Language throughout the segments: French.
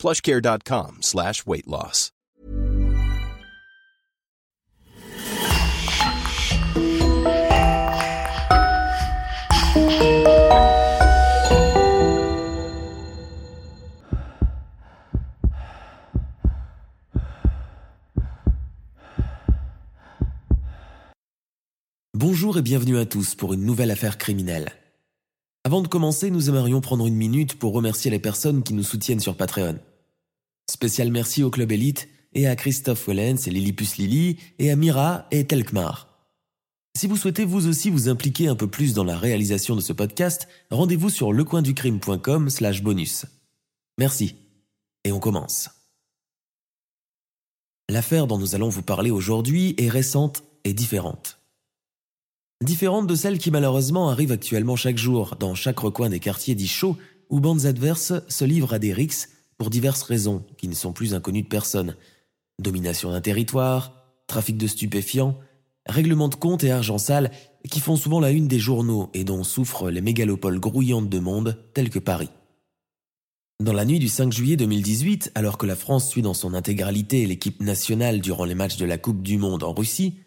plushcare.com slash weight loss. Bonjour et bienvenue à tous pour une nouvelle affaire criminelle. Avant de commencer, nous aimerions prendre une minute pour remercier les personnes qui nous soutiennent sur Patreon. Spécial merci au Club Elite et à Christophe Wellens et Lillipus Lily et à Mira et Telkmar. Si vous souhaitez vous aussi vous impliquer un peu plus dans la réalisation de ce podcast, rendez-vous sur lecoinducrime.com slash bonus. Merci. Et on commence. L'affaire dont nous allons vous parler aujourd'hui est récente et différente. Différente de celle qui malheureusement arrive actuellement chaque jour dans chaque recoin des quartiers dits chauds où bandes adverses se livrent à des rixes pour diverses raisons qui ne sont plus inconnues de personne. Domination d'un territoire, trafic de stupéfiants, règlement de comptes et argent sale qui font souvent la une des journaux et dont souffrent les mégalopoles grouillantes de monde telles que Paris. Dans la nuit du 5 juillet 2018, alors que la France suit dans son intégralité l'équipe nationale durant les matchs de la Coupe du Monde en Russie,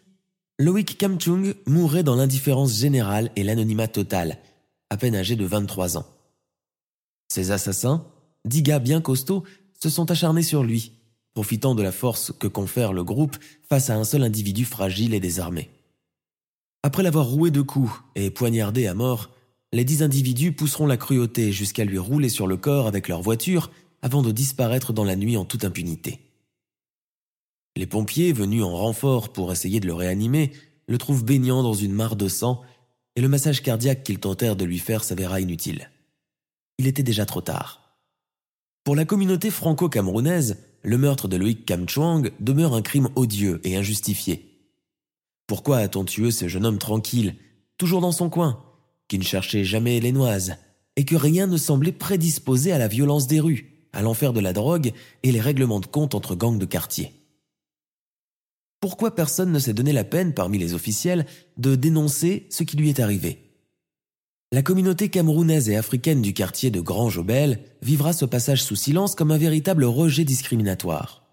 Loïc Kamchung mourait dans l'indifférence générale et l'anonymat total, à peine âgé de 23 ans. Ses assassins, dix gars bien costauds, se sont acharnés sur lui, profitant de la force que confère le groupe face à un seul individu fragile et désarmé. Après l'avoir roué de coups et poignardé à mort, les dix individus pousseront la cruauté jusqu'à lui rouler sur le corps avec leur voiture avant de disparaître dans la nuit en toute impunité. Les pompiers, venus en renfort pour essayer de le réanimer, le trouvent baignant dans une mare de sang, et le massage cardiaque qu'ils tentèrent de lui faire s'avéra inutile. Il était déjà trop tard. Pour la communauté franco-camerounaise, le meurtre de Loïc Kamchuang demeure un crime odieux et injustifié. Pourquoi a-t-on tué ce jeune homme tranquille, toujours dans son coin, qui ne cherchait jamais les noises, et que rien ne semblait prédisposé à la violence des rues, à l'enfer de la drogue et les règlements de compte entre gangs de quartier? Pourquoi personne ne s'est donné la peine parmi les officiels de dénoncer ce qui lui est arrivé? La communauté camerounaise et africaine du quartier de Grand Jobel vivra ce passage sous silence comme un véritable rejet discriminatoire.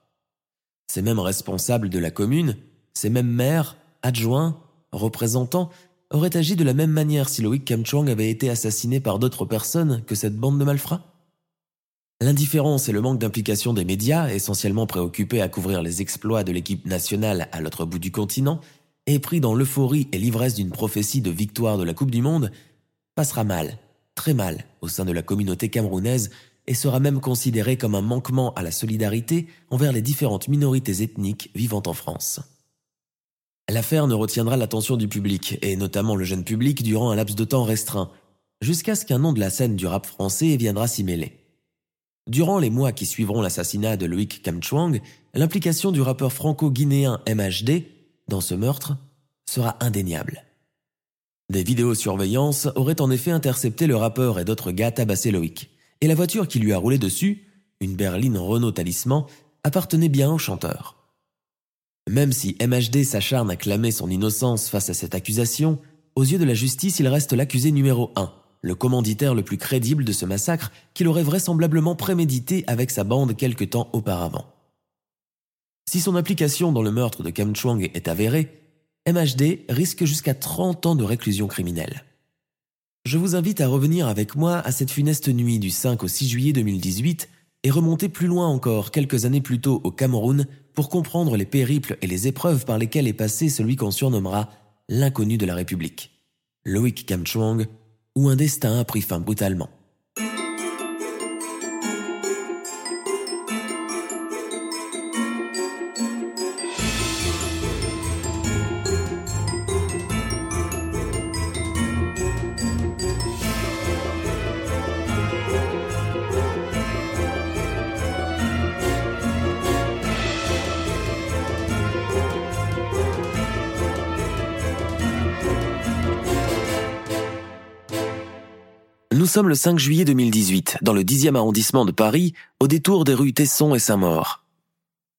Ces mêmes responsables de la commune, ces mêmes maires, adjoints, représentants, auraient agi de la même manière si Loïc Kamchong avait été assassiné par d'autres personnes que cette bande de malfrats? L'indifférence et le manque d'implication des médias, essentiellement préoccupés à couvrir les exploits de l'équipe nationale à l'autre bout du continent, et pris dans l'euphorie et l'ivresse d'une prophétie de victoire de la Coupe du Monde, passera mal, très mal, au sein de la communauté camerounaise et sera même considéré comme un manquement à la solidarité envers les différentes minorités ethniques vivant en France. L'affaire ne retiendra l'attention du public, et notamment le jeune public, durant un laps de temps restreint, jusqu'à ce qu'un nom de la scène du rap français viendra s'y mêler. Durant les mois qui suivront l'assassinat de Loïc Kamchuang, l'implication du rappeur franco-guinéen MHD dans ce meurtre sera indéniable. Des vidéosurveillances auraient en effet intercepté le rappeur et d'autres gars tabassés Loïc, et la voiture qui lui a roulé dessus, une berline Renault Talisman, appartenait bien au chanteur. Même si MHD s'acharne à clamer son innocence face à cette accusation, aux yeux de la justice il reste l'accusé numéro 1, le commanditaire le plus crédible de ce massacre qu'il aurait vraisemblablement prémédité avec sa bande quelque temps auparavant. Si son implication dans le meurtre de Kam Chuang est avérée, MHD risque jusqu'à 30 ans de réclusion criminelle. Je vous invite à revenir avec moi à cette funeste nuit du 5 au 6 juillet 2018 et remonter plus loin encore quelques années plus tôt au Cameroun pour comprendre les périples et les épreuves par lesquelles est passé celui qu'on surnommera l'inconnu de la République, Loïc Kamchuang, où un destin a pris fin brutalement. Nous sommes le 5 juillet 2018, dans le 10e arrondissement de Paris, au détour des rues Tesson et Saint-Maur.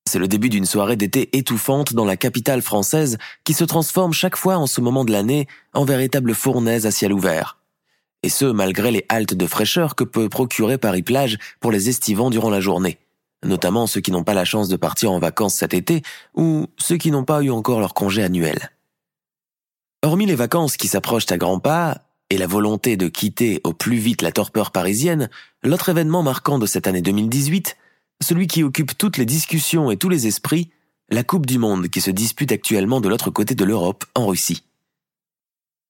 C'est le début d'une soirée d'été étouffante dans la capitale française qui se transforme chaque fois en ce moment de l'année en véritable fournaise à ciel ouvert. Et ce, malgré les haltes de fraîcheur que peut procurer Paris-Plage pour les estivants durant la journée. Notamment ceux qui n'ont pas la chance de partir en vacances cet été ou ceux qui n'ont pas eu encore leur congé annuel. Hormis les vacances qui s'approchent à grands pas, et la volonté de quitter au plus vite la torpeur parisienne, l'autre événement marquant de cette année 2018, celui qui occupe toutes les discussions et tous les esprits, la Coupe du Monde qui se dispute actuellement de l'autre côté de l'Europe, en Russie.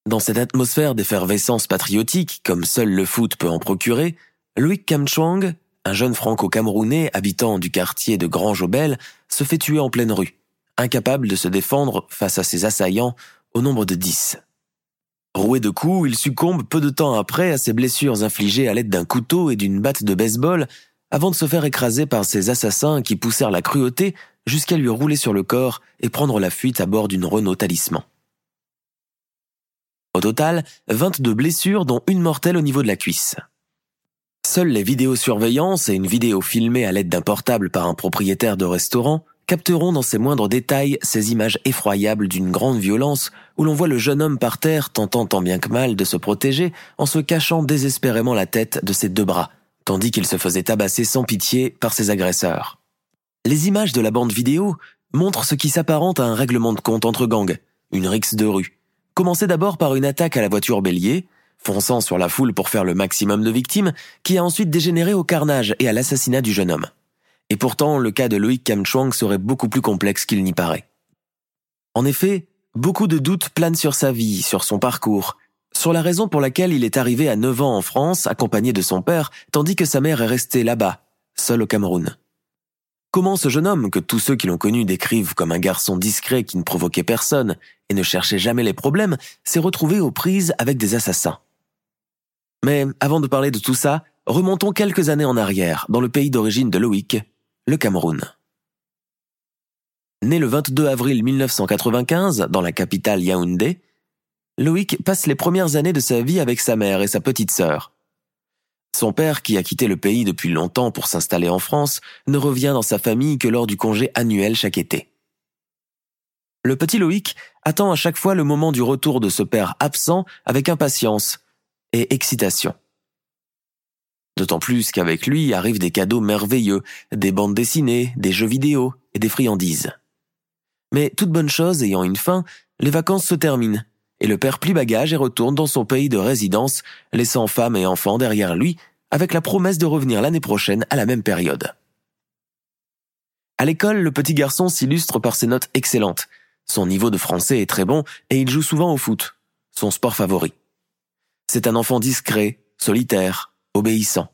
Dans cette atmosphère d'effervescence patriotique, comme seul le foot peut en procurer, Louis Kamchwang, un jeune franco-camerounais habitant du quartier de Grand Jobel, se fait tuer en pleine rue, incapable de se défendre face à ses assaillants au nombre de dix. Roué de coups, il succombe peu de temps après à ses blessures infligées à l'aide d'un couteau et d'une batte de baseball avant de se faire écraser par ses assassins qui poussèrent la cruauté jusqu'à lui rouler sur le corps et prendre la fuite à bord d'une Renault Talisman. Au total, 22 blessures dont une mortelle au niveau de la cuisse. Seules les vidéosurveillances et une vidéo filmée à l'aide d'un portable par un propriétaire de restaurant capteront dans ses moindres détails ces images effroyables d'une grande violence où l'on voit le jeune homme par terre tentant tant bien que mal de se protéger en se cachant désespérément la tête de ses deux bras, tandis qu'il se faisait tabasser sans pitié par ses agresseurs. Les images de la bande vidéo montrent ce qui s'apparente à un règlement de compte entre gangs, une rixe de rue. Commencé d'abord par une attaque à la voiture bélier, fonçant sur la foule pour faire le maximum de victimes, qui a ensuite dégénéré au carnage et à l'assassinat du jeune homme. Et pourtant, le cas de Loïc Kamchwang serait beaucoup plus complexe qu'il n'y paraît. En effet, beaucoup de doutes planent sur sa vie, sur son parcours, sur la raison pour laquelle il est arrivé à 9 ans en France, accompagné de son père, tandis que sa mère est restée là-bas, seule au Cameroun. Comment ce jeune homme, que tous ceux qui l'ont connu décrivent comme un garçon discret qui ne provoquait personne et ne cherchait jamais les problèmes, s'est retrouvé aux prises avec des assassins Mais avant de parler de tout ça, remontons quelques années en arrière, dans le pays d'origine de Loïc, le Cameroun. Né le 22 avril 1995 dans la capitale Yaoundé, Loïc passe les premières années de sa vie avec sa mère et sa petite sœur. Son père, qui a quitté le pays depuis longtemps pour s'installer en France, ne revient dans sa famille que lors du congé annuel chaque été. Le petit Loïc attend à chaque fois le moment du retour de ce père absent avec impatience et excitation. D'autant plus qu'avec lui arrivent des cadeaux merveilleux, des bandes dessinées, des jeux vidéo et des friandises. Mais toute bonne chose ayant une fin, les vacances se terminent, et le père plie bagage et retourne dans son pays de résidence, laissant femme et enfants derrière lui, avec la promesse de revenir l'année prochaine à la même période. À l'école, le petit garçon s'illustre par ses notes excellentes. Son niveau de français est très bon et il joue souvent au foot, son sport favori. C'est un enfant discret, solitaire, obéissant.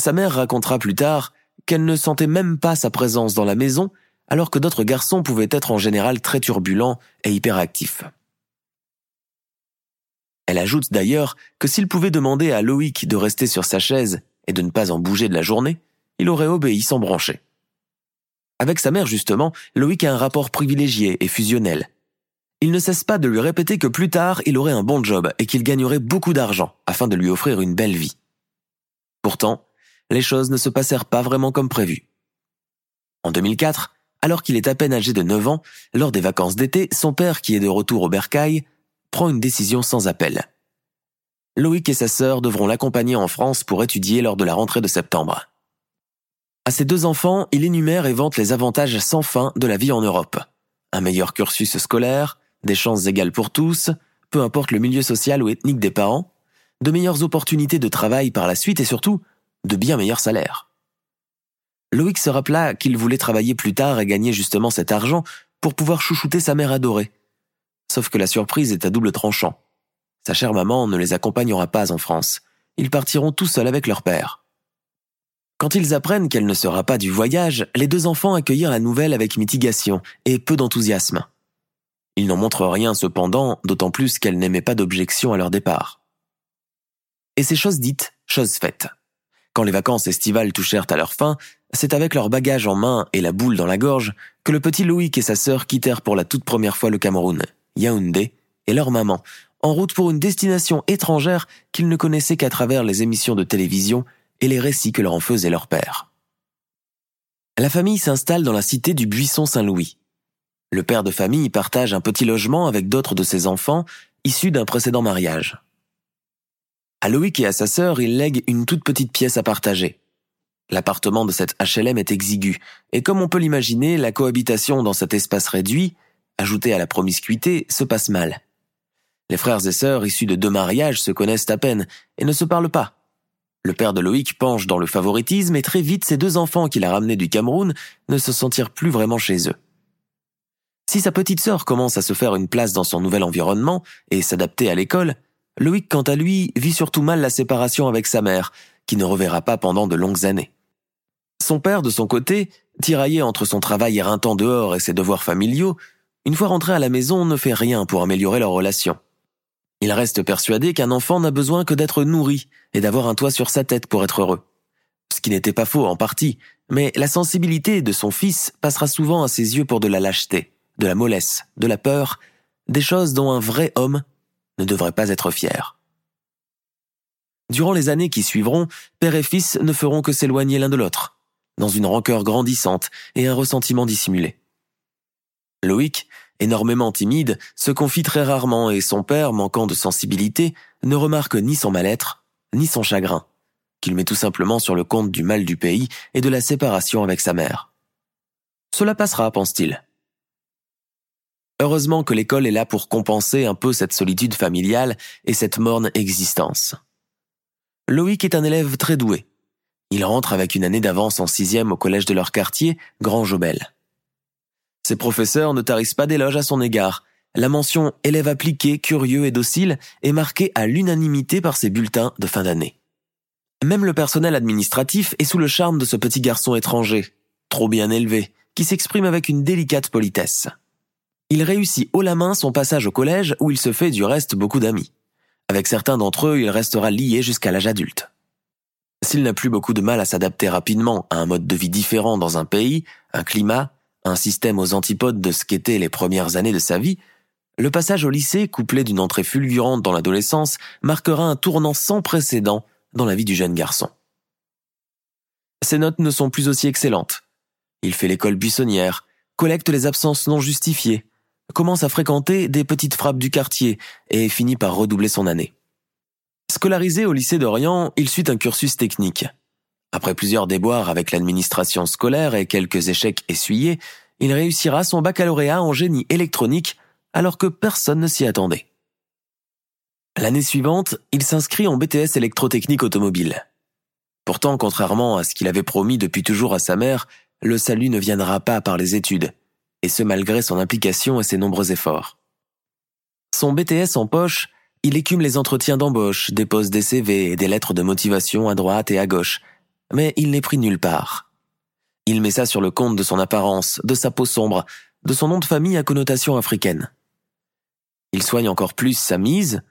Sa mère racontera plus tard qu'elle ne sentait même pas sa présence dans la maison, alors que d'autres garçons pouvaient être en général très turbulents et hyperactifs. Elle ajoute d'ailleurs que s'il pouvait demander à Loïc de rester sur sa chaise et de ne pas en bouger de la journée, il aurait obéi sans broncher. Avec sa mère justement, Loïc a un rapport privilégié et fusionnel. Il ne cesse pas de lui répéter que plus tard il aurait un bon job et qu'il gagnerait beaucoup d'argent afin de lui offrir une belle vie. Pourtant, les choses ne se passèrent pas vraiment comme prévu. En 2004, alors qu'il est à peine âgé de 9 ans, lors des vacances d'été, son père, qui est de retour au bercail, prend une décision sans appel. Loïc et sa sœur devront l'accompagner en France pour étudier lors de la rentrée de septembre. À ses deux enfants, il énumère et vante les avantages sans fin de la vie en Europe. Un meilleur cursus scolaire, des chances égales pour tous, peu importe le milieu social ou ethnique des parents, de meilleures opportunités de travail par la suite et surtout de bien meilleurs salaires. Loïc se rappela qu'il voulait travailler plus tard et gagner justement cet argent pour pouvoir chouchouter sa mère adorée. Sauf que la surprise est à double tranchant. Sa chère maman ne les accompagnera pas en France. Ils partiront tout seuls avec leur père. Quand ils apprennent qu'elle ne sera pas du voyage, les deux enfants accueillirent la nouvelle avec mitigation et peu d'enthousiasme. Ils n'en montrent rien cependant, d'autant plus qu'elle n'aimait pas d'objection à leur départ. Et ces choses dites, choses faites. Quand les vacances estivales touchèrent à leur fin, c'est avec leur bagage en main et la boule dans la gorge que le petit Loïc et sa sœur quittèrent pour la toute première fois le Cameroun, Yaoundé, et leur maman, en route pour une destination étrangère qu'ils ne connaissaient qu'à travers les émissions de télévision et les récits que leur en faisait leur père. La famille s'installe dans la cité du Buisson Saint-Louis. Le père de famille partage un petit logement avec d'autres de ses enfants issus d'un précédent mariage. À Loïc et à sa sœur, il lègue une toute petite pièce à partager. L'appartement de cette HLM est exigu, et comme on peut l'imaginer, la cohabitation dans cet espace réduit, ajoutée à la promiscuité, se passe mal. Les frères et sœurs issus de deux mariages se connaissent à peine et ne se parlent pas. Le père de Loïc penche dans le favoritisme et très vite ses deux enfants qu'il a ramenés du Cameroun ne se sentirent plus vraiment chez eux. Si sa petite sœur commence à se faire une place dans son nouvel environnement et s'adapter à l'école, Loïc quant à lui vit surtout mal la séparation avec sa mère, qui ne reverra pas pendant de longues années. Son père, de son côté, tiraillé entre son travail éreintant dehors et ses devoirs familiaux, une fois rentré à la maison ne fait rien pour améliorer leur relation. Il reste persuadé qu'un enfant n'a besoin que d'être nourri et d'avoir un toit sur sa tête pour être heureux. Ce qui n'était pas faux en partie, mais la sensibilité de son fils passera souvent à ses yeux pour de la lâcheté, de la mollesse, de la peur, des choses dont un vrai homme ne devrait pas être fier. Durant les années qui suivront, père et fils ne feront que s'éloigner l'un de l'autre dans une rancœur grandissante et un ressentiment dissimulé. Loïc, énormément timide, se confie très rarement et son père, manquant de sensibilité, ne remarque ni son mal-être, ni son chagrin, qu'il met tout simplement sur le compte du mal du pays et de la séparation avec sa mère. Cela passera, pense-t-il. Heureusement que l'école est là pour compenser un peu cette solitude familiale et cette morne existence. Loïc est un élève très doué, il rentre avec une année d'avance en sixième au collège de leur quartier, Grand Jobel. Ses professeurs ne tarissent pas d'éloges à son égard. La mention élève appliqué, curieux et docile est marquée à l'unanimité par ses bulletins de fin d'année. Même le personnel administratif est sous le charme de ce petit garçon étranger, trop bien élevé, qui s'exprime avec une délicate politesse. Il réussit haut la main son passage au collège où il se fait du reste beaucoup d'amis. Avec certains d'entre eux, il restera lié jusqu'à l'âge adulte. S'il n'a plus beaucoup de mal à s'adapter rapidement à un mode de vie différent dans un pays, un climat, un système aux antipodes de ce qu'étaient les premières années de sa vie, le passage au lycée, couplé d'une entrée fulgurante dans l'adolescence, marquera un tournant sans précédent dans la vie du jeune garçon. Ses notes ne sont plus aussi excellentes. Il fait l'école buissonnière, collecte les absences non justifiées, commence à fréquenter des petites frappes du quartier et finit par redoubler son année. Scolarisé au lycée d'Orient, il suit un cursus technique. Après plusieurs déboires avec l'administration scolaire et quelques échecs essuyés, il réussira son baccalauréat en génie électronique alors que personne ne s'y attendait. L'année suivante, il s'inscrit en BTS électrotechnique automobile. Pourtant, contrairement à ce qu'il avait promis depuis toujours à sa mère, le salut ne viendra pas par les études, et ce malgré son implication et ses nombreux efforts. Son BTS en poche, il écume les entretiens d'embauche, dépose des CV et des lettres de motivation à droite et à gauche, mais il n'est pris nulle part. Il met ça sur le compte de son apparence, de sa peau sombre, de son nom de famille à connotation africaine. Il soigne encore plus sa mise,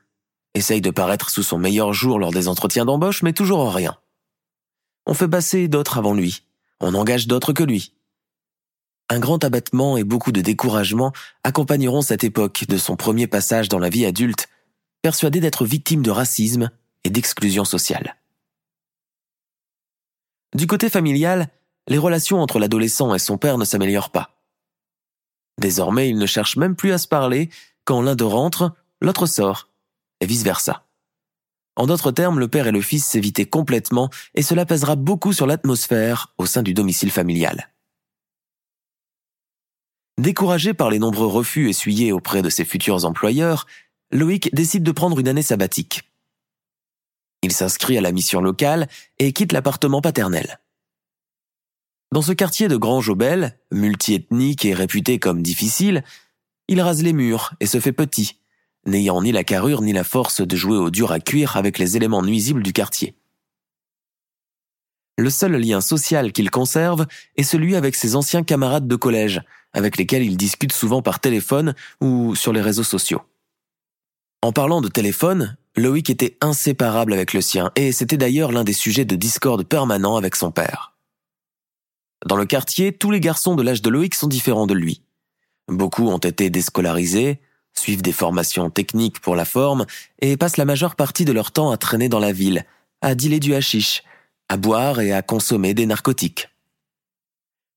essaye de paraître sous son meilleur jour lors des entretiens d'embauche, mais toujours en rien. On fait passer d'autres avant lui, on engage d'autres que lui. Un grand abattement et beaucoup de découragement accompagneront cette époque de son premier passage dans la vie adulte persuadé d'être victime de racisme et d'exclusion sociale. Du côté familial, les relations entre l'adolescent et son père ne s'améliorent pas. Désormais, ils ne cherchent même plus à se parler, quand l'un d'eux rentre, l'autre sort, et vice-versa. En d'autres termes, le père et le fils s'évitaient complètement, et cela pèsera beaucoup sur l'atmosphère au sein du domicile familial. Découragé par les nombreux refus essuyés auprès de ses futurs employeurs, Loïc décide de prendre une année sabbatique. Il s'inscrit à la mission locale et quitte l'appartement paternel. Dans ce quartier de Grand Jobel, multiethnique et réputé comme difficile, il rase les murs et se fait petit, n'ayant ni la carrure ni la force de jouer au dur à cuire avec les éléments nuisibles du quartier. Le seul lien social qu'il conserve est celui avec ses anciens camarades de collège, avec lesquels il discute souvent par téléphone ou sur les réseaux sociaux. En parlant de téléphone, Loïc était inséparable avec le sien, et c'était d'ailleurs l'un des sujets de discorde permanent avec son père. Dans le quartier, tous les garçons de l'âge de Loïc sont différents de lui. Beaucoup ont été déscolarisés, suivent des formations techniques pour la forme et passent la majeure partie de leur temps à traîner dans la ville, à dealer du hashish, à boire et à consommer des narcotiques.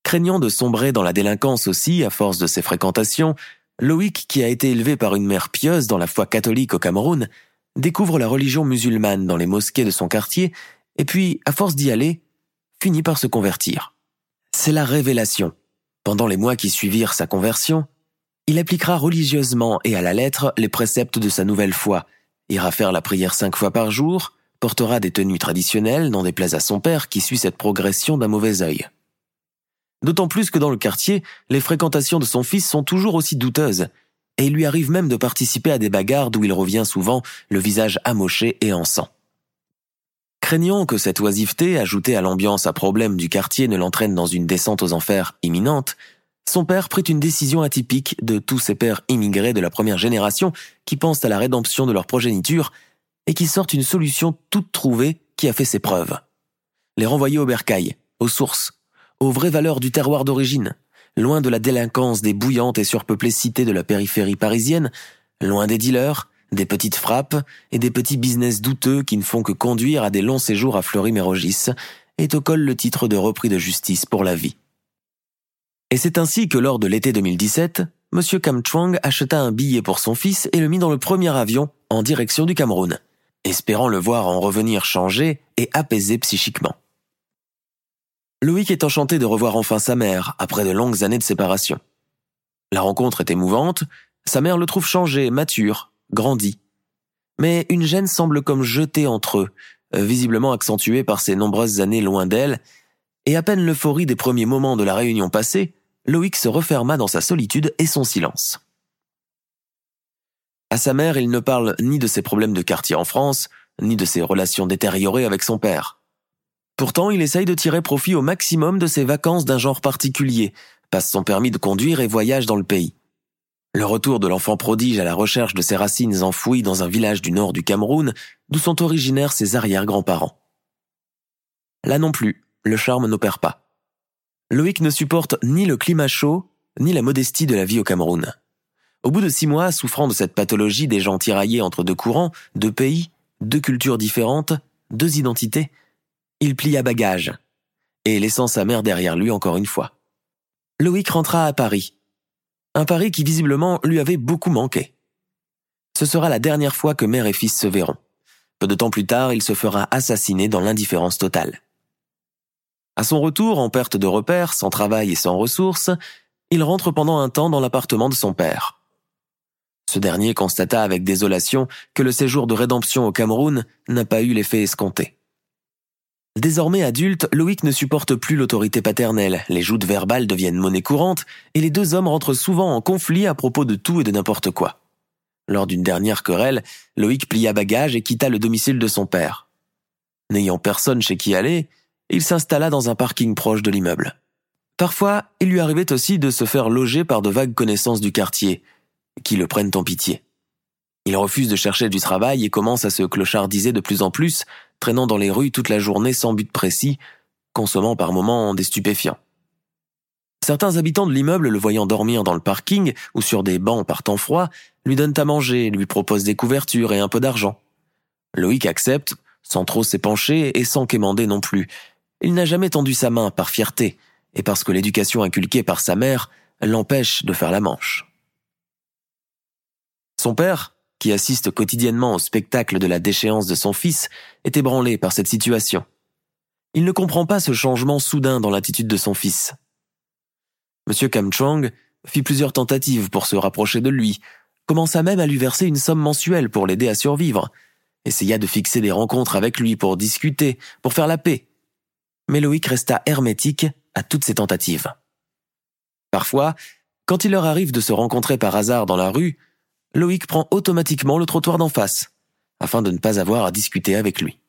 Craignant de sombrer dans la délinquance aussi à force de ses fréquentations, Loïc, qui a été élevé par une mère pieuse dans la foi catholique au Cameroun, découvre la religion musulmane dans les mosquées de son quartier et puis, à force d'y aller, finit par se convertir. C'est la révélation. Pendant les mois qui suivirent sa conversion, il appliquera religieusement et à la lettre les préceptes de sa nouvelle foi, ira faire la prière cinq fois par jour, portera des tenues traditionnelles, n'en déplaise à son père qui suit cette progression d'un mauvais œil. D'autant plus que dans le quartier, les fréquentations de son fils sont toujours aussi douteuses, et il lui arrive même de participer à des bagarres d'où il revient souvent le visage amoché et en sang. Craignant que cette oisiveté, ajoutée à l'ambiance à problème du quartier, ne l'entraîne dans une descente aux enfers imminente, son père prit une décision atypique de tous ces pères immigrés de la première génération qui pensent à la rédemption de leur progéniture et qui sortent une solution toute trouvée qui a fait ses preuves. Les renvoyer au bercail, aux sources, aux vraies valeurs du terroir d'origine, loin de la délinquance des bouillantes et surpeuplées cités de la périphérie parisienne, loin des dealers, des petites frappes et des petits business douteux qui ne font que conduire à des longs séjours à Fleury-Mérogis, et te colle le titre de repris de justice pour la vie. Et c'est ainsi que lors de l'été 2017, M. Cam Chuang acheta un billet pour son fils et le mit dans le premier avion en direction du Cameroun, espérant le voir en revenir changé et apaisé psychiquement. Loïc est enchanté de revoir enfin sa mère après de longues années de séparation. La rencontre est émouvante, sa mère le trouve changé, mature, grandi. Mais une gêne semble comme jetée entre eux, visiblement accentuée par ses nombreuses années loin d'elle, et à peine l'euphorie des premiers moments de la réunion passée, Loïc se referma dans sa solitude et son silence. À sa mère, il ne parle ni de ses problèmes de quartier en France, ni de ses relations détériorées avec son père. Pourtant, il essaye de tirer profit au maximum de ses vacances d'un genre particulier, passe son permis de conduire et voyage dans le pays. Le retour de l'enfant prodige à la recherche de ses racines enfouies dans un village du nord du Cameroun, d'où sont originaires ses arrière-grands-parents. Là non plus, le charme n'opère pas. Loïc ne supporte ni le climat chaud, ni la modestie de la vie au Cameroun. Au bout de six mois, souffrant de cette pathologie des gens tiraillés entre deux courants, deux pays, deux cultures différentes, deux identités, il plia bagage, et laissant sa mère derrière lui encore une fois. Loïc rentra à Paris. Un Paris qui visiblement lui avait beaucoup manqué. Ce sera la dernière fois que mère et fils se verront. Peu de temps plus tard, il se fera assassiner dans l'indifférence totale. À son retour, en perte de repères, sans travail et sans ressources, il rentre pendant un temps dans l'appartement de son père. Ce dernier constata avec désolation que le séjour de rédemption au Cameroun n'a pas eu l'effet escompté. Désormais adulte, Loïc ne supporte plus l'autorité paternelle, les joutes verbales deviennent monnaie courante, et les deux hommes rentrent souvent en conflit à propos de tout et de n'importe quoi. Lors d'une dernière querelle, Loïc plia bagage et quitta le domicile de son père. N'ayant personne chez qui aller, il s'installa dans un parking proche de l'immeuble. Parfois, il lui arrivait aussi de se faire loger par de vagues connaissances du quartier, qui le prennent en pitié. Il refuse de chercher du travail et commence à se clochardiser de plus en plus, traînant dans les rues toute la journée sans but précis, consommant par moments des stupéfiants. Certains habitants de l'immeuble, le voyant dormir dans le parking ou sur des bancs par temps froid, lui donnent à manger, lui proposent des couvertures et un peu d'argent. Loïc accepte, sans trop s'épancher et sans quémander non plus. Il n'a jamais tendu sa main par fierté, et parce que l'éducation inculquée par sa mère l'empêche de faire la manche. Son père, qui assiste quotidiennement au spectacle de la déchéance de son fils, est ébranlé par cette situation. Il ne comprend pas ce changement soudain dans l'attitude de son fils. M. Kamchong fit plusieurs tentatives pour se rapprocher de lui, commença même à lui verser une somme mensuelle pour l'aider à survivre, essaya de fixer des rencontres avec lui pour discuter, pour faire la paix. Mais Loïc resta hermétique à toutes ces tentatives. Parfois, quand il leur arrive de se rencontrer par hasard dans la rue, Loïc prend automatiquement le trottoir d'en face, afin de ne pas avoir à discuter avec lui.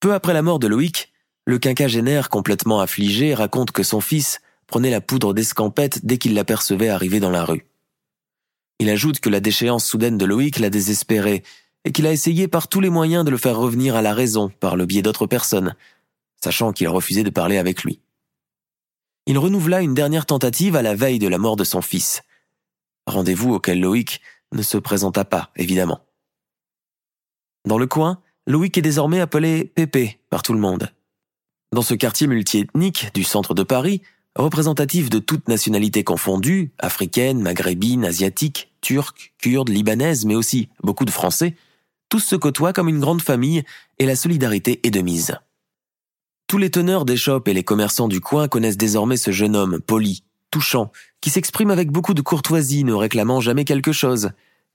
Peu après la mort de Loïc, le quinquagénaire complètement affligé raconte que son fils prenait la poudre d'escampette dès qu'il l'apercevait arriver dans la rue. Il ajoute que la déchéance soudaine de Loïc l'a désespéré et qu'il a essayé par tous les moyens de le faire revenir à la raison par le biais d'autres personnes, sachant qu'il refusait de parler avec lui. Il renouvela une dernière tentative à la veille de la mort de son fils, rendez-vous auquel Loïc ne se présenta pas, évidemment. Dans le coin, Loïc est désormais appelé Pépé par tout le monde. Dans ce quartier multiethnique du centre de Paris, représentatif de toutes nationalités confondues, africaines, maghrébines, asiatiques, turques, kurdes, libanaises, mais aussi beaucoup de Français, tous se côtoient comme une grande famille et la solidarité est de mise. Tous les teneurs des shops et les commerçants du coin connaissent désormais ce jeune homme poli, touchant, qui s'exprime avec beaucoup de courtoisie, ne réclamant jamais quelque chose.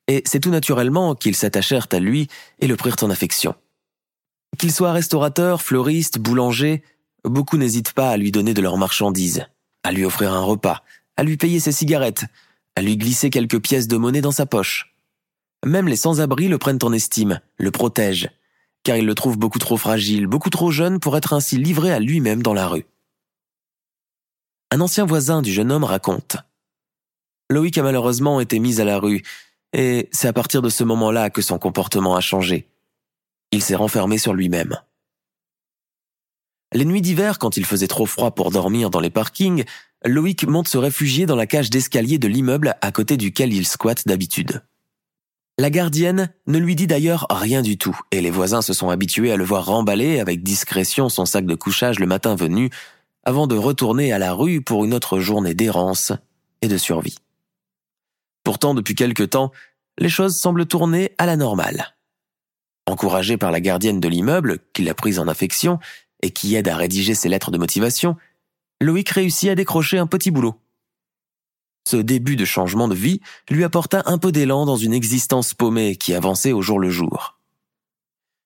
Et c'est tout naturellement qu'ils s'attachèrent à lui et le prirent en affection. Qu'il soit restaurateur, fleuriste, boulanger, beaucoup n'hésitent pas à lui donner de leurs marchandises, à lui offrir un repas, à lui payer ses cigarettes, à lui glisser quelques pièces de monnaie dans sa poche. Même les sans-abri le prennent en estime, le protègent, car il le trouve beaucoup trop fragile, beaucoup trop jeune pour être ainsi livré à lui-même dans la rue. Un ancien voisin du jeune homme raconte. Loïc a malheureusement été mis à la rue, et c'est à partir de ce moment-là que son comportement a changé. Il s'est renfermé sur lui-même. Les nuits d'hiver, quand il faisait trop froid pour dormir dans les parkings, Loïc monte se réfugier dans la cage d'escalier de l'immeuble à côté duquel il squatte d'habitude. La gardienne ne lui dit d'ailleurs rien du tout, et les voisins se sont habitués à le voir remballer avec discrétion son sac de couchage le matin venu, avant de retourner à la rue pour une autre journée d'errance et de survie. Pourtant, depuis quelque temps, les choses semblent tourner à la normale. Encouragé par la gardienne de l'immeuble, qui l'a prise en affection et qui aide à rédiger ses lettres de motivation, Loïc réussit à décrocher un petit boulot. Ce début de changement de vie lui apporta un peu d'élan dans une existence paumée qui avançait au jour le jour.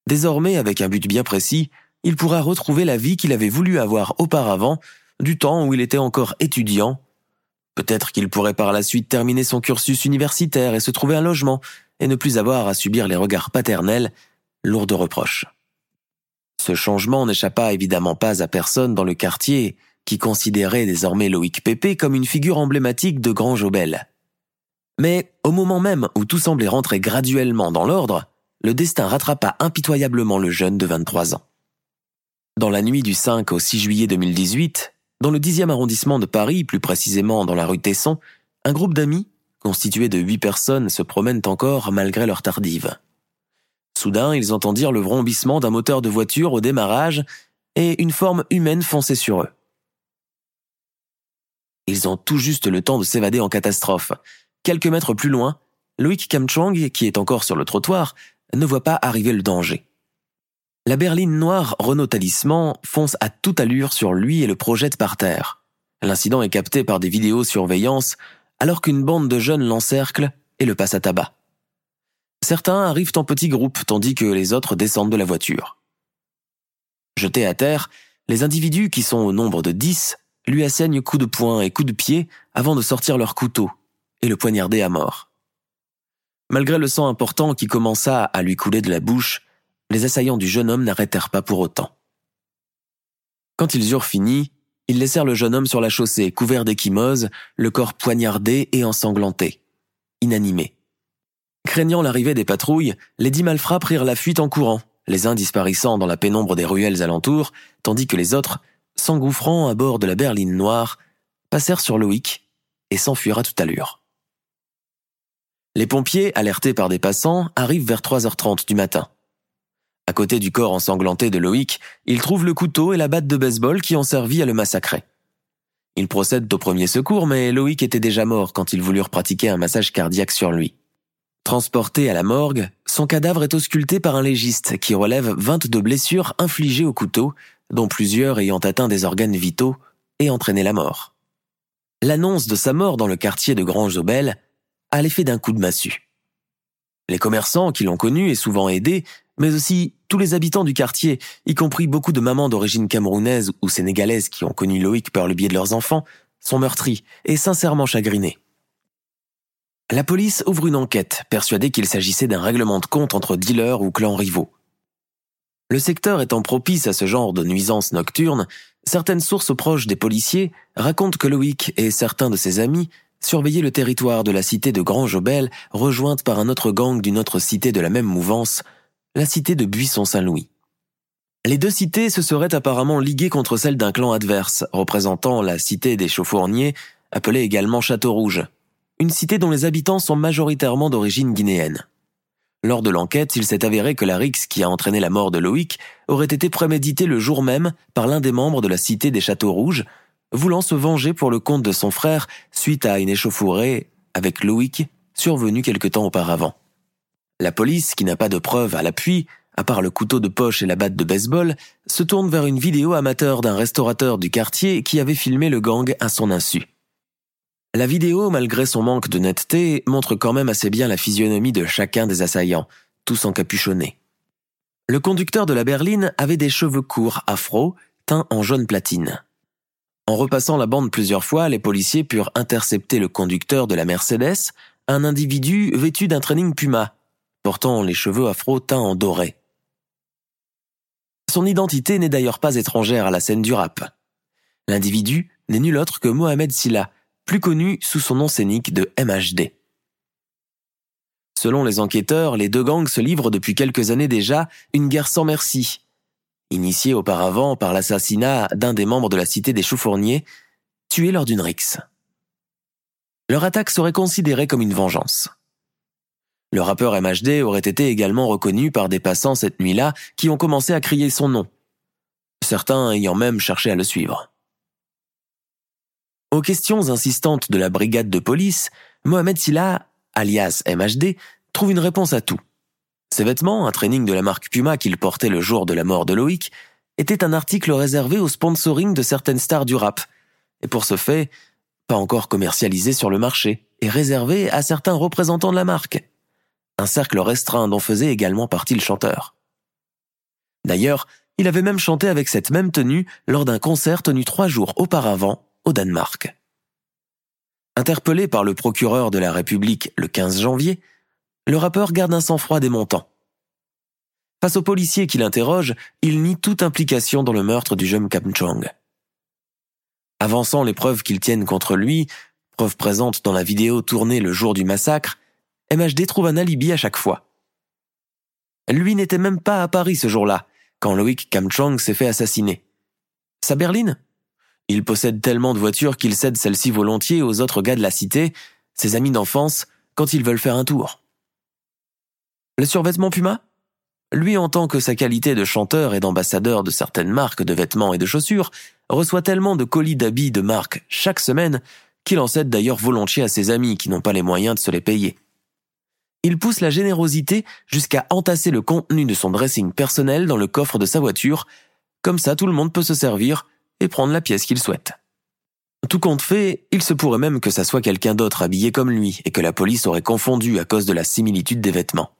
Désormais, avec un but bien précis, il pourra retrouver la vie qu'il avait voulu avoir auparavant, du temps où il était encore étudiant. Peut-être qu'il pourrait par la suite terminer son cursus universitaire et se trouver un logement, et ne plus avoir à subir les regards paternels, lourds de reproches. Ce changement n'échappa évidemment pas à personne dans le quartier, qui considérait désormais Loïc Pépé comme une figure emblématique de Grand Jobel. Mais au moment même où tout semblait rentrer graduellement dans l'ordre, le destin rattrapa impitoyablement le jeune de 23 ans. Dans la nuit du 5 au 6 juillet 2018, dans le 10e arrondissement de Paris, plus précisément dans la rue Tesson, un groupe d'amis, constitué de huit personnes, se promènent encore malgré leur tardive. Soudain, ils entendirent le vrombissement d'un moteur de voiture au démarrage et une forme humaine foncer sur eux. Ils ont tout juste le temps de s'évader en catastrophe. Quelques mètres plus loin, Loïc Kamchong, qui est encore sur le trottoir, ne voit pas arriver le danger. La berline noire Renault Talisman fonce à toute allure sur lui et le projette par terre. L'incident est capté par des vidéos surveillance alors qu'une bande de jeunes l'encercle et le passe à tabac. Certains arrivent en petits groupes tandis que les autres descendent de la voiture. Jetés à terre, les individus qui sont au nombre de dix lui asseignent coups de poing et coups de pied avant de sortir leur couteau et le poignarder à mort. Malgré le sang important qui commença à lui couler de la bouche, les assaillants du jeune homme n'arrêtèrent pas pour autant. Quand ils eurent fini, ils laissèrent le jeune homme sur la chaussée, couvert d'échymoses, le corps poignardé et ensanglanté, inanimé. Craignant l'arrivée des patrouilles, les dix malfrats prirent la fuite en courant, les uns disparaissant dans la pénombre des ruelles alentours, tandis que les autres s'engouffrant à bord de la berline noire, passèrent sur Loïc et s'enfuirent à toute allure. Les pompiers, alertés par des passants, arrivent vers 3h30 du matin. À côté du corps ensanglanté de Loïc, ils trouvent le couteau et la batte de baseball qui ont servi à le massacrer. Ils procèdent au premier secours, mais Loïc était déjà mort quand ils voulurent pratiquer un massage cardiaque sur lui. Transporté à la morgue, son cadavre est ausculté par un légiste qui relève 22 blessures infligées au couteau, dont plusieurs ayant atteint des organes vitaux et entraîné la mort. L'annonce de sa mort dans le quartier de Grange-Aubel a l'effet d'un coup de massue. Les commerçants qui l'ont connu et souvent aidé, mais aussi tous les habitants du quartier, y compris beaucoup de mamans d'origine camerounaise ou sénégalaise qui ont connu Loïc par le biais de leurs enfants, sont meurtris et sincèrement chagrinés. La police ouvre une enquête, persuadée qu'il s'agissait d'un règlement de compte entre dealers ou clans rivaux. Le secteur étant propice à ce genre de nuisances nocturnes, certaines sources proches des policiers racontent que Loïc et certains de ses amis surveillaient le territoire de la cité de Grand Jobel, rejointe par un autre gang d'une autre cité de la même mouvance, la cité de Buisson-Saint-Louis. Les deux cités se seraient apparemment liguées contre celle d'un clan adverse, représentant la cité des Chauffourniers, appelée également Château Rouge. une cité dont les habitants sont majoritairement d'origine guinéenne. Lors de l'enquête, il s'est avéré que la rixe qui a entraîné la mort de Loïc aurait été préméditée le jour même par l'un des membres de la cité des Châteaux Rouges, voulant se venger pour le compte de son frère suite à une échauffourée avec Loïc survenue quelque temps auparavant. La police, qui n'a pas de preuves à l'appui, à part le couteau de poche et la batte de baseball, se tourne vers une vidéo amateur d'un restaurateur du quartier qui avait filmé le gang à son insu. La vidéo, malgré son manque de netteté, montre quand même assez bien la physionomie de chacun des assaillants, tous encapuchonnés. Le conducteur de la berline avait des cheveux courts afro, teints en jaune platine. En repassant la bande plusieurs fois, les policiers purent intercepter le conducteur de la Mercedes, un individu vêtu d'un training Puma, portant les cheveux afro teints en doré. Son identité n'est d'ailleurs pas étrangère à la scène du rap. L'individu n'est nul autre que Mohamed Silla, plus connu sous son nom scénique de MHD. Selon les enquêteurs, les deux gangs se livrent depuis quelques années déjà une guerre sans merci, initiée auparavant par l'assassinat d'un des membres de la cité des Chaufourniers, tué lors d'une rixe. Leur attaque serait considérée comme une vengeance. Le rappeur MHD aurait été également reconnu par des passants cette nuit-là qui ont commencé à crier son nom, certains ayant même cherché à le suivre. Aux questions insistantes de la brigade de police, Mohamed Silla, alias MHD, trouve une réponse à tout. Ses vêtements, un training de la marque Puma qu'il portait le jour de la mort de Loïc, étaient un article réservé au sponsoring de certaines stars du rap, et pour ce fait, pas encore commercialisé sur le marché, et réservé à certains représentants de la marque. Un cercle restreint dont faisait également partie le chanteur. D'ailleurs, il avait même chanté avec cette même tenue lors d'un concert tenu trois jours auparavant au Danemark. Interpellé par le procureur de la République le 15 janvier, le rappeur garde un sang-froid démontant. Face aux policiers qui l'interrogent, il nie toute implication dans le meurtre du jeune Kam Chong. Avançant les preuves qu'ils tiennent contre lui, preuves présentes dans la vidéo tournée le jour du massacre, MHD trouve un alibi à chaque fois. Lui n'était même pas à Paris ce jour-là, quand Loïc Kamchong s'est fait assassiner. Sa berline? Il possède tellement de voitures qu'il cède celle-ci volontiers aux autres gars de la cité, ses amis d'enfance, quand ils veulent faire un tour. Le survêtement Puma? Lui, en tant que sa qualité de chanteur et d'ambassadeur de certaines marques de vêtements et de chaussures, reçoit tellement de colis d'habits de marque chaque semaine qu'il en cède d'ailleurs volontiers à ses amis qui n'ont pas les moyens de se les payer. Il pousse la générosité jusqu'à entasser le contenu de son dressing personnel dans le coffre de sa voiture, comme ça tout le monde peut se servir et prendre la pièce qu'il souhaite. Tout compte fait, il se pourrait même que ça soit quelqu'un d'autre habillé comme lui et que la police aurait confondu à cause de la similitude des vêtements.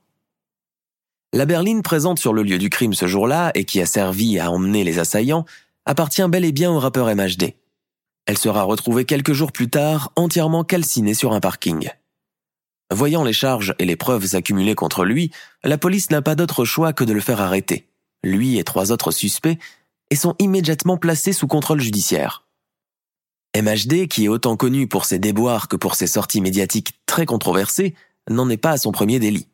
La berline présente sur le lieu du crime ce jour-là et qui a servi à emmener les assaillants appartient bel et bien au rappeur MHD. Elle sera retrouvée quelques jours plus tard entièrement calcinée sur un parking. Voyant les charges et les preuves accumulées contre lui, la police n'a pas d'autre choix que de le faire arrêter. Lui et trois autres suspects et sont immédiatement placés sous contrôle judiciaire. MHD, qui est autant connu pour ses déboires que pour ses sorties médiatiques très controversées, n'en est pas à son premier délit.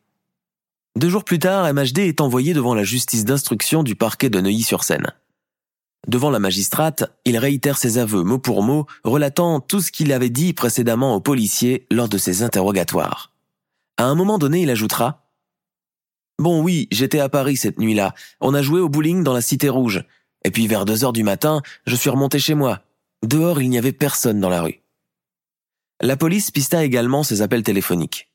Deux jours plus tard, MHD est envoyé devant la justice d'instruction du parquet de Neuilly-sur-Seine. Devant la magistrate, il réitère ses aveux mot pour mot, relatant tout ce qu'il avait dit précédemment aux policiers lors de ses interrogatoires. À un moment donné, il ajoutera Bon oui, j'étais à Paris cette nuit-là. On a joué au bowling dans la Cité Rouge. Et puis vers deux heures du matin, je suis remonté chez moi. Dehors, il n'y avait personne dans la rue. La police pista également ses appels téléphoniques.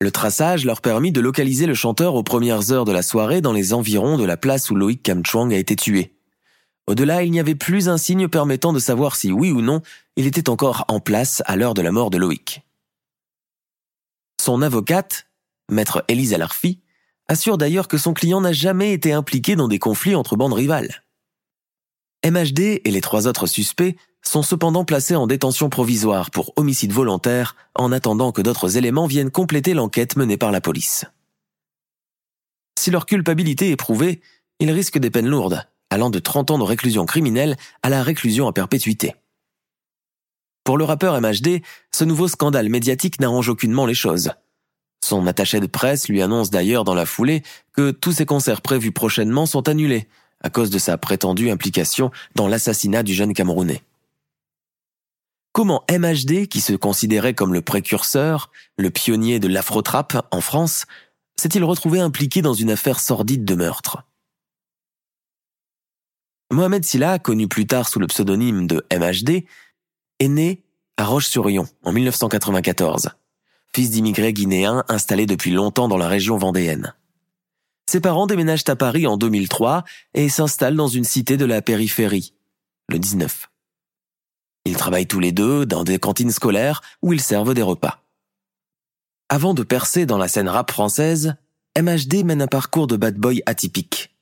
Le traçage leur permit de localiser le chanteur aux premières heures de la soirée dans les environs de la place où Loïc Kamchuang a été tué. Au-delà, il n'y avait plus un signe permettant de savoir si oui ou non il était encore en place à l'heure de la mort de Loïc. Son avocate, maître Elisa Larfi, assure d'ailleurs que son client n'a jamais été impliqué dans des conflits entre bandes rivales. MHD et les trois autres suspects sont cependant placés en détention provisoire pour homicide volontaire en attendant que d'autres éléments viennent compléter l'enquête menée par la police. Si leur culpabilité est prouvée, ils risquent des peines lourdes, allant de 30 ans de réclusion criminelle à la réclusion à perpétuité. Pour le rappeur MHD, ce nouveau scandale médiatique n'arrange aucunement les choses. Son attaché de presse lui annonce d'ailleurs dans la foulée que tous ses concerts prévus prochainement sont annulés, à cause de sa prétendue implication dans l'assassinat du jeune Camerounais. Comment MHD, qui se considérait comme le précurseur, le pionnier de l'afrotrap en France, s'est-il retrouvé impliqué dans une affaire sordide de meurtre? Mohamed Silla, connu plus tard sous le pseudonyme de MHD, est né à Roche-sur-Yon en 1994, fils d'immigrés guinéens installés depuis longtemps dans la région vendéenne. Ses parents déménagent à Paris en 2003 et s'installent dans une cité de la périphérie, le 19. Ils travaillent tous les deux dans des cantines scolaires où ils servent des repas. Avant de percer dans la scène rap française, MHD mène un parcours de bad boy atypique.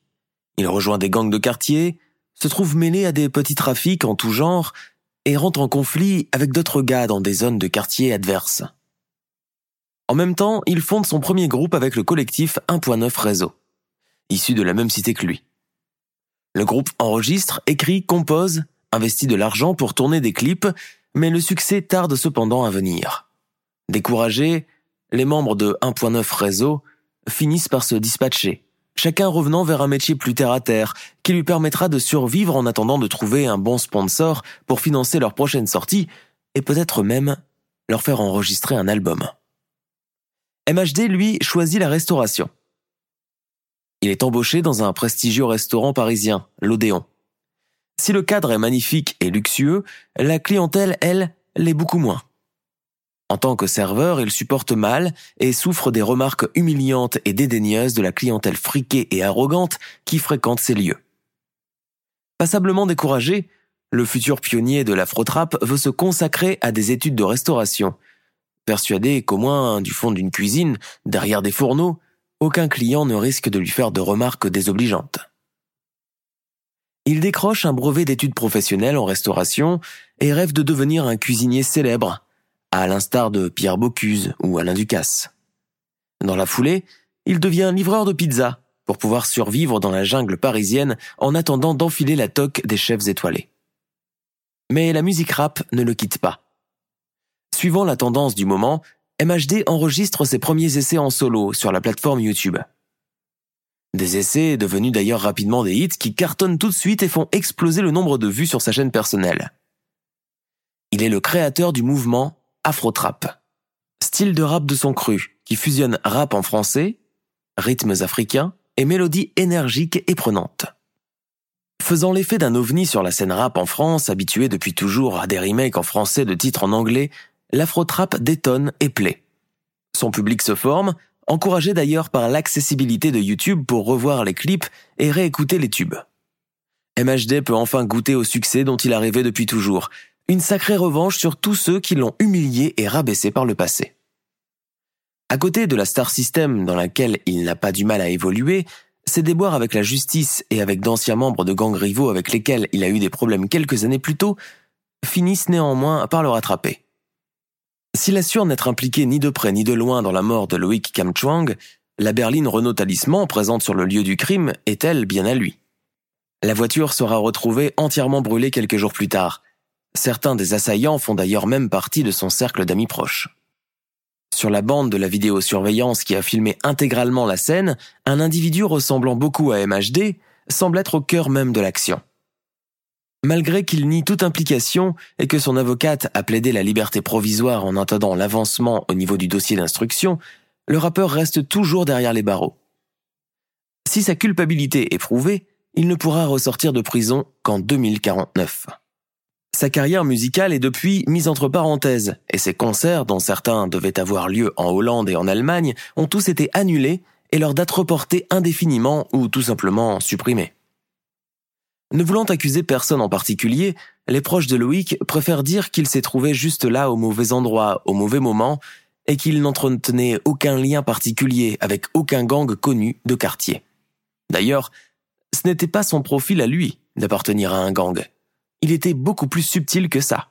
Il rejoint des gangs de quartier, se trouve mêlé à des petits trafics en tout genre et rentre en conflit avec d'autres gars dans des zones de quartier adverses. En même temps, il fonde son premier groupe avec le collectif 1.9 Réseau, issu de la même cité que lui. Le groupe enregistre, écrit, compose investi de l'argent pour tourner des clips, mais le succès tarde cependant à venir. Découragés, les membres de 1.9 Réseau finissent par se dispatcher, chacun revenant vers un métier plus terre à terre, qui lui permettra de survivre en attendant de trouver un bon sponsor pour financer leur prochaine sortie, et peut-être même leur faire enregistrer un album. MHD, lui, choisit la restauration. Il est embauché dans un prestigieux restaurant parisien, l'Odéon. Si le cadre est magnifique et luxueux, la clientèle, elle, l'est beaucoup moins. En tant que serveur, il supporte mal et souffre des remarques humiliantes et dédaigneuses de la clientèle friquée et arrogante qui fréquente ces lieux. Passablement découragé, le futur pionnier de l'afrotrap veut se consacrer à des études de restauration, persuadé qu'au moins du fond d'une cuisine, derrière des fourneaux, aucun client ne risque de lui faire de remarques désobligeantes. Il décroche un brevet d'études professionnelles en restauration et rêve de devenir un cuisinier célèbre, à l'instar de Pierre Bocuse ou Alain Ducasse. Dans la foulée, il devient livreur de pizza pour pouvoir survivre dans la jungle parisienne en attendant d'enfiler la toque des chefs étoilés. Mais la musique rap ne le quitte pas. Suivant la tendance du moment, MHD enregistre ses premiers essais en solo sur la plateforme YouTube. Des essais devenus d'ailleurs rapidement des hits qui cartonnent tout de suite et font exploser le nombre de vues sur sa chaîne personnelle. Il est le créateur du mouvement Afro-Trap, style de rap de son cru qui fusionne rap en français, rythmes africains et mélodies énergiques et prenantes. Faisant l'effet d'un ovni sur la scène rap en France, habitué depuis toujours à des remakes en français de titres en anglais, l'afro-trap détonne et plaît. Son public se forme, encouragé d'ailleurs par l'accessibilité de YouTube pour revoir les clips et réécouter les tubes. MHD peut enfin goûter au succès dont il a rêvé depuis toujours, une sacrée revanche sur tous ceux qui l'ont humilié et rabaissé par le passé. À côté de la star system dans laquelle il n'a pas du mal à évoluer, ses déboires avec la justice et avec d'anciens membres de gangs rivaux avec lesquels il a eu des problèmes quelques années plus tôt finissent néanmoins par le rattraper. S'il assure n'être impliqué ni de près ni de loin dans la mort de Loïc Kamchuang, la berline Renault Talisman présente sur le lieu du crime est elle bien à lui? La voiture sera retrouvée entièrement brûlée quelques jours plus tard. Certains des assaillants font d'ailleurs même partie de son cercle d'amis proches. Sur la bande de la vidéosurveillance qui a filmé intégralement la scène, un individu ressemblant beaucoup à MHD semble être au cœur même de l'action. Malgré qu'il nie toute implication et que son avocate a plaidé la liberté provisoire en attendant l'avancement au niveau du dossier d'instruction, le rappeur reste toujours derrière les barreaux. Si sa culpabilité est prouvée, il ne pourra ressortir de prison qu'en 2049. Sa carrière musicale est depuis mise entre parenthèses, et ses concerts, dont certains devaient avoir lieu en Hollande et en Allemagne, ont tous été annulés et leurs dates reportées indéfiniment ou tout simplement supprimées. Ne voulant accuser personne en particulier, les proches de Loïc préfèrent dire qu'il s'est trouvé juste là au mauvais endroit, au mauvais moment, et qu'il n'entretenait aucun lien particulier avec aucun gang connu de quartier. D'ailleurs, ce n'était pas son profil à lui d'appartenir à un gang. Il était beaucoup plus subtil que ça.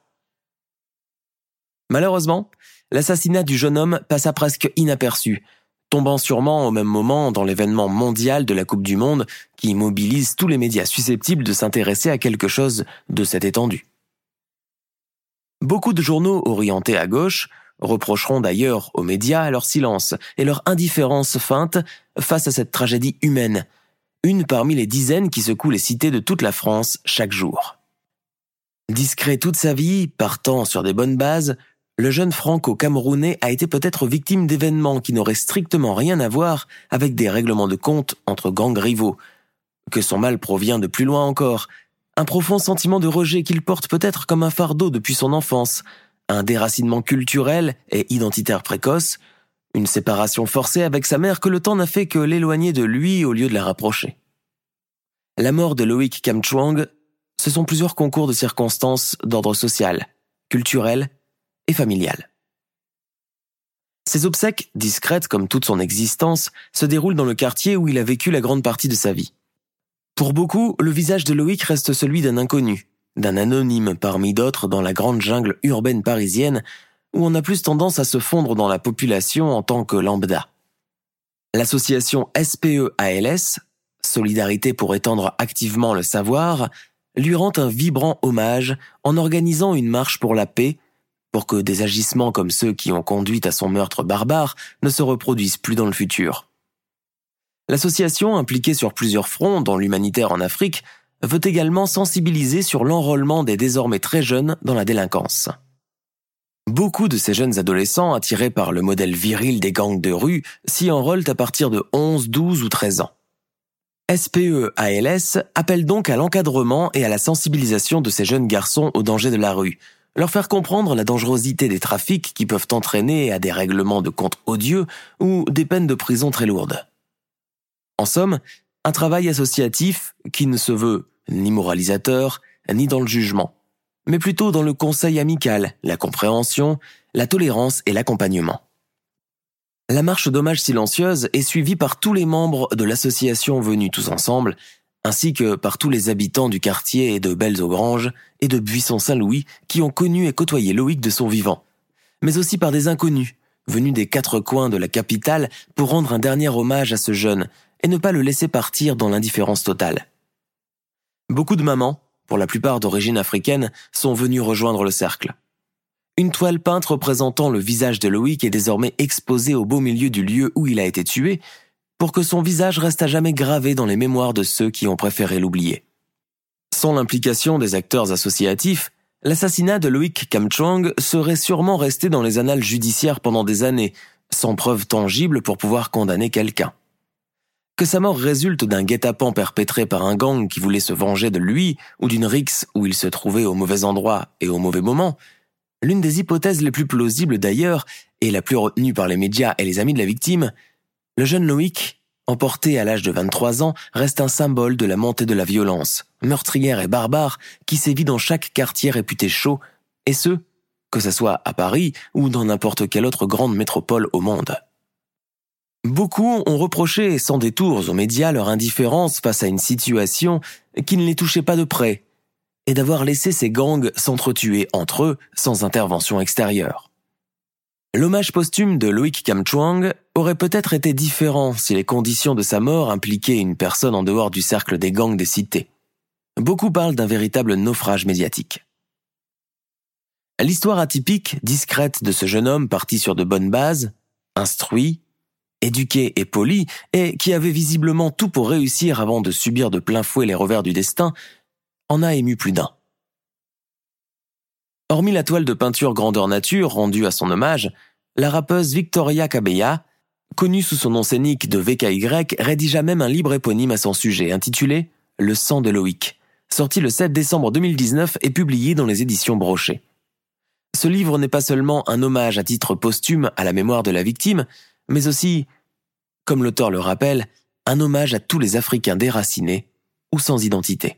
Malheureusement, l'assassinat du jeune homme passa presque inaperçu, tombant sûrement au même moment dans l'événement mondial de la Coupe du Monde qui mobilise tous les médias susceptibles de s'intéresser à quelque chose de cette étendue. Beaucoup de journaux orientés à gauche reprocheront d'ailleurs aux médias leur silence et leur indifférence feinte face à cette tragédie humaine, une parmi les dizaines qui secouent les cités de toute la France chaque jour. Discret toute sa vie, partant sur des bonnes bases, le jeune franco-camerounais a été peut-être victime d'événements qui n'auraient strictement rien à voir avec des règlements de compte entre gangs rivaux. Que son mal provient de plus loin encore, un profond sentiment de rejet qu'il porte peut-être comme un fardeau depuis son enfance, un déracinement culturel et identitaire précoce, une séparation forcée avec sa mère que le temps n'a fait que l'éloigner de lui au lieu de la rapprocher. La mort de Loïc ce sont plusieurs concours de circonstances d'ordre social, culturel et familial. Ses obsèques, discrètes comme toute son existence, se déroulent dans le quartier où il a vécu la grande partie de sa vie. Pour beaucoup, le visage de Loïc reste celui d'un inconnu, d'un anonyme parmi d'autres dans la grande jungle urbaine parisienne où on a plus tendance à se fondre dans la population en tant que lambda. L'association SPE-ALS, Solidarité pour étendre activement le savoir, lui rend un vibrant hommage en organisant une marche pour la paix, pour que des agissements comme ceux qui ont conduit à son meurtre barbare ne se reproduisent plus dans le futur. L'association, impliquée sur plusieurs fronts, dont l'humanitaire en Afrique, veut également sensibiliser sur l'enrôlement des désormais très jeunes dans la délinquance. Beaucoup de ces jeunes adolescents, attirés par le modèle viril des gangs de rue, s'y enrôlent à partir de 11, 12 ou 13 ans. SPE-ALS appelle donc à l'encadrement et à la sensibilisation de ces jeunes garçons aux dangers de la rue, leur faire comprendre la dangerosité des trafics qui peuvent entraîner à des règlements de comptes odieux ou des peines de prison très lourdes. En somme, un travail associatif qui ne se veut ni moralisateur, ni dans le jugement, mais plutôt dans le conseil amical, la compréhension, la tolérance et l'accompagnement. La marche d'hommage silencieuse est suivie par tous les membres de l'association venus tous ensemble, ainsi que par tous les habitants du quartier de Belles-aux-Granges et de Buisson-Saint-Louis qui ont connu et côtoyé Loïc de son vivant, mais aussi par des inconnus, venus des quatre coins de la capitale pour rendre un dernier hommage à ce jeune et ne pas le laisser partir dans l'indifférence totale. Beaucoup de mamans, pour la plupart d'origine africaine, sont venues rejoindre le cercle. Une toile peinte représentant le visage de Loïc est désormais exposée au beau milieu du lieu où il a été tué, pour que son visage reste à jamais gravé dans les mémoires de ceux qui ont préféré l'oublier. Sans l'implication des acteurs associatifs, l'assassinat de Loïc Kamchong serait sûrement resté dans les annales judiciaires pendant des années, sans preuve tangible pour pouvoir condamner quelqu'un. Que sa mort résulte d'un guet-apens perpétré par un gang qui voulait se venger de lui, ou d'une rixe où il se trouvait au mauvais endroit et au mauvais moment, L'une des hypothèses les plus plausibles d'ailleurs, et la plus retenue par les médias et les amis de la victime, le jeune Loïc, emporté à l'âge de 23 ans, reste un symbole de la montée de la violence, meurtrière et barbare, qui sévit dans chaque quartier réputé chaud, et ce, que ce soit à Paris ou dans n'importe quelle autre grande métropole au monde. Beaucoup ont reproché sans détours aux médias leur indifférence face à une situation qui ne les touchait pas de près et d'avoir laissé ces gangs s'entretuer entre eux sans intervention extérieure. L'hommage posthume de Loïc Kamchuang aurait peut-être été différent si les conditions de sa mort impliquaient une personne en dehors du cercle des gangs des cités. Beaucoup parlent d'un véritable naufrage médiatique. L'histoire atypique, discrète de ce jeune homme parti sur de bonnes bases, instruit, éduqué et poli, et qui avait visiblement tout pour réussir avant de subir de plein fouet les revers du destin, en a ému plus d'un. Hormis la toile de peinture grandeur nature rendue à son hommage, la rappeuse Victoria Cabella, connue sous son nom scénique de VKY, rédigea même un livre éponyme à son sujet intitulé Le sang de Loïc, sorti le 7 décembre 2019 et publié dans les éditions Brochet. Ce livre n'est pas seulement un hommage à titre posthume à la mémoire de la victime, mais aussi, comme l'auteur le rappelle, un hommage à tous les Africains déracinés ou sans identité.